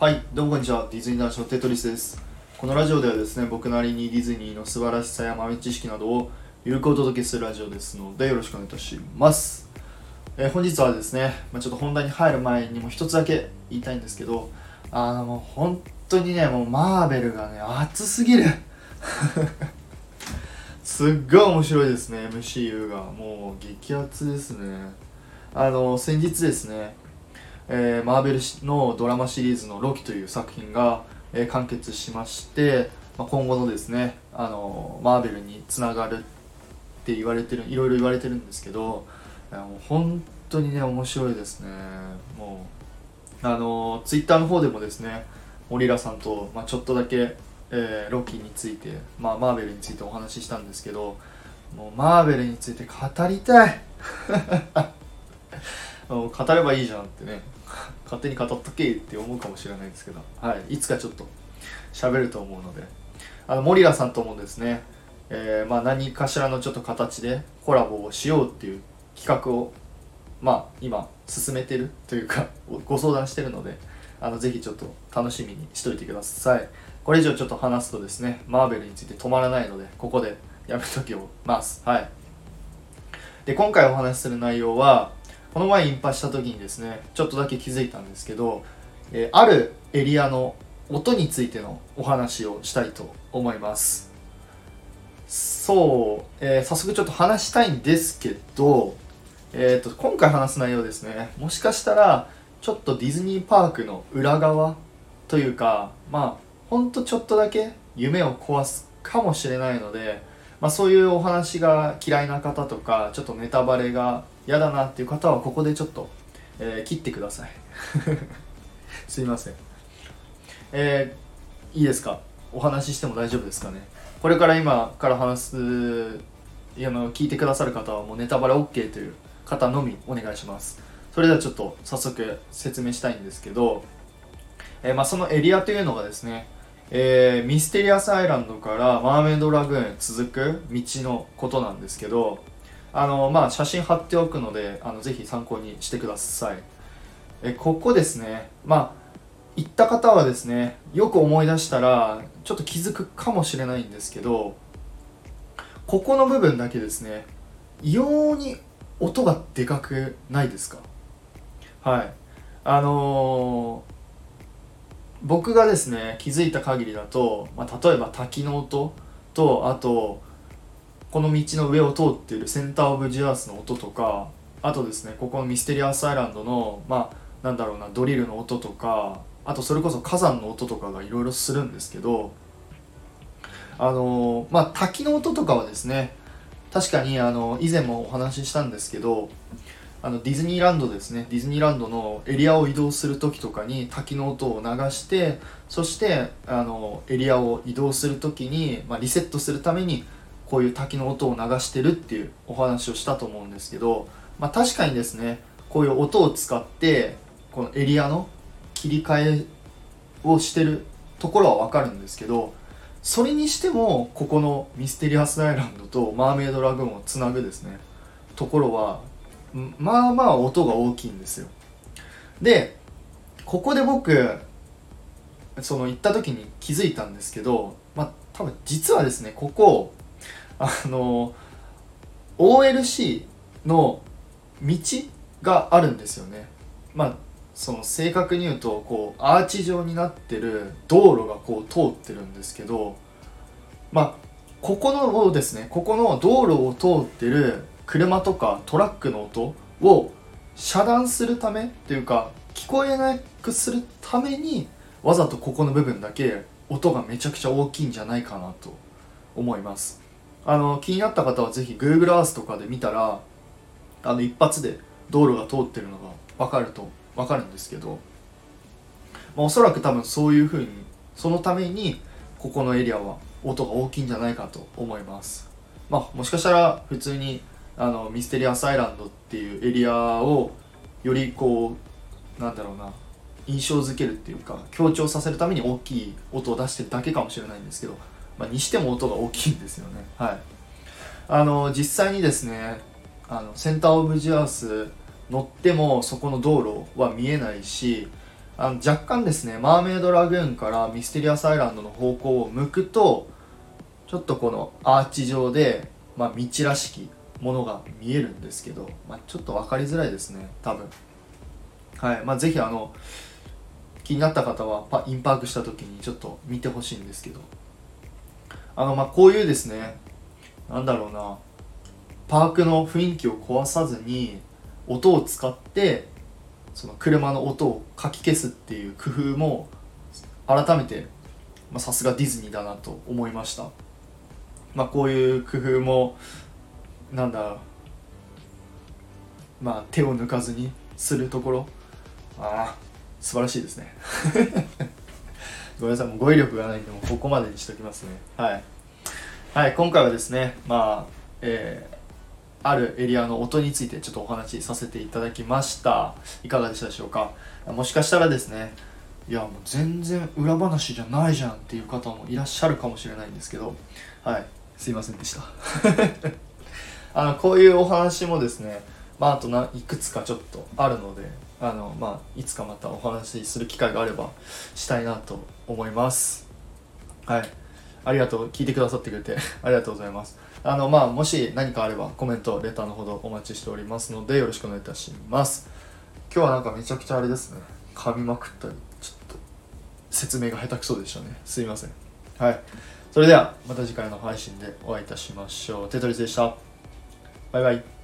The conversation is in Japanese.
はい、どうもこんにちは。ディズニー男子のテトリスです。このラジオではですね、僕なりにディズニーの素晴らしさや豆知識などをゆるくお届けするラジオですので、よろしくお願いいたします。えー本日はですね、まあ、ちょっと本題に入る前にも一つだけ言いたいんですけど、あのもう本当にね、もうマーベルがね、熱すぎる。すっごい面白いですね MCU がもう激アツですねあの先日ですね、えーマーベルのドラマシリーズの「ロキ」という作品が、えー完結しまして、まあ、今後のですねあのマーベルにつながるって言われてるいろいろ言われてるんですけど本当にね面白いですね。もうあのツイッターの方でもですねモリラさんと、まあ、ちょっとだけえーロキについて、まあ、マーベルについてお話ししたんですけどもうマーベルについて語りたい。語ればいいじゃんってね。勝手に語っとけって思うかもしれないですけど、はい、いつかちょっと喋ると思うので。あのモリラさんともですね、えーまあ、何かしらのちょっと形でコラボをしようっていう企画をまあ今進めてるというかご相談してるのであのぜひちょっと楽しみにしといてください。これ以上ちょっと話すとですねマーベルについて止まらないのでここでやめときます。はい。で今回お話しする内容はこの前インパした時にですねちょっとだけ気づいたんですけど、えあるエリアの音についてのお話をしたいと思います。そう、えー早速ちょっと話したいんですけど、えー、と今回話す内容ですね。もしかしたらちょっとディズニーパークの裏側というかまあほんとちょっとだけ夢を壊すかもしれないので、まあ、そういうお話が嫌いな方とかちょっとネタバレが嫌だなっていう方はここでちょっと、えー切ってください。すいません。えーいいですか？お話ししても大丈夫ですかね？これから今から話すいやあの聞いてくださる方はもうネタバレ OK という方のみお願いします。それではちょっと早速説明したいんですけど、えーまあ、そのエリアというのがですね、えーミステリアスアイランドからマーメイドラグーンへ続く道のことなんですけどあの、まあ、写真貼っておくのであのぜひ参考にしてください。えここですね。まあ行った方はですねよく思い出したらちょっと気づくかもしれないんですけどここの部分だけですね異様に音がでかくないですか？はい。あのー僕がですね気づいた限りだと、まあ、例えば滝の音とあとこの道の上を通っているセンター・オブ・ジュ・アースの音とかあとですねここのミステリアス・アイランドのまあなんだろうなドリルの音とかあとそれこそ火山の音とかがいろいろするんですけどあのまあ滝の音とかはですね確かにあの以前もお話ししたんですけどあのディズニーランドですね。ディズニーランドのエリアを移動する時とかに滝の音を流してそしてあのエリアを移動する時に、まあ、リセットするためにこういう滝の音を流してるっていうお話をしたと思うんですけど、まあ、確かにですねこういう音を使ってこのエリアの切り替えをしてるところは分かるんですけどそれにしてもここのミステリアスアイランドとマーメイドラグーンをつなぐですねところはまあまあ音が大きいんですよ。でここで僕その行った時に気づいたんですけどまあ多分実はですねここあの OLC の道があるんですよね。まあその正確に言うとこうアーチ状になってる道路がこう通ってるんですけどまあここのですねここの道路を通ってる車とかトラックの音を遮断するためっていうか聞こえなくするためにわざとここの部分だけ音がめちゃくちゃ大きいんじゃないかなと思います。あの気になった方はぜひ Google Earth とかで見たらあの一発で道路が通ってるのが分かると分かるんですけど、まあ、おそらく多分そういうふうにそのためにここのエリアは音が大きいんじゃないかと思います。まあもしかしたら普通にあのミステリアスアイランドっていうエリアをよりこうなんだろうな印象づけるっていうか強調させるために大きい音を出してるだけかもしれないんですけど、まあ、にしても音が大きいんですよね。はい。あの実際にですねあのセンターオブジアース乗ってもそこの道路は見えないしあの若干ですねマーメイドラグーンからミステリアスアイランドの方向を向くとちょっとこのアーチ状で、まあ、道らしきものが見えるんですけど、まあ、ちょっと分かりづらいですね多分。はいまあぜひあの気になった方はパインパークした時にちょっと見てほしいんですけど。あのまあこういうですねなんだろうなパークの雰囲気を壊さずに音を使ってその車の音をかき消すっていう工夫も改めてさすがディズニーだなと思いました。まあこういう工夫もなんだろうまあ手を抜かずにするところ。ああ素晴らしいですね。ごめんなさいもう語彙力がないんでもここまでにしときますね。はい。はい今回はですねまあえーあるエリアの音についてちょっとお話しさせていただきました。いかがでしたでしょうか？もしかしたらですねいやもう全然裏話じゃないじゃんっていう方もいらっしゃるかもしれないんですけど。はいすいませんでした。あのこういうお話もですねまああとないくつかちょっとあるのであのまあいつかまたお話しする機会があればしたいなと思います。はい。ありがとう。聞いてくださってくれて ありがとうございます。あのまあもし何かあればコメントレターのほどお待ちしておりますのでよろしくお願いいたします。今日はなんかめちゃくちゃあれですね。噛みまくったりちょっと説明が下手くそでしたね。すいません。はい。それではまた次回の配信でお会いいたしましょう。テトリスでした。バイバイ。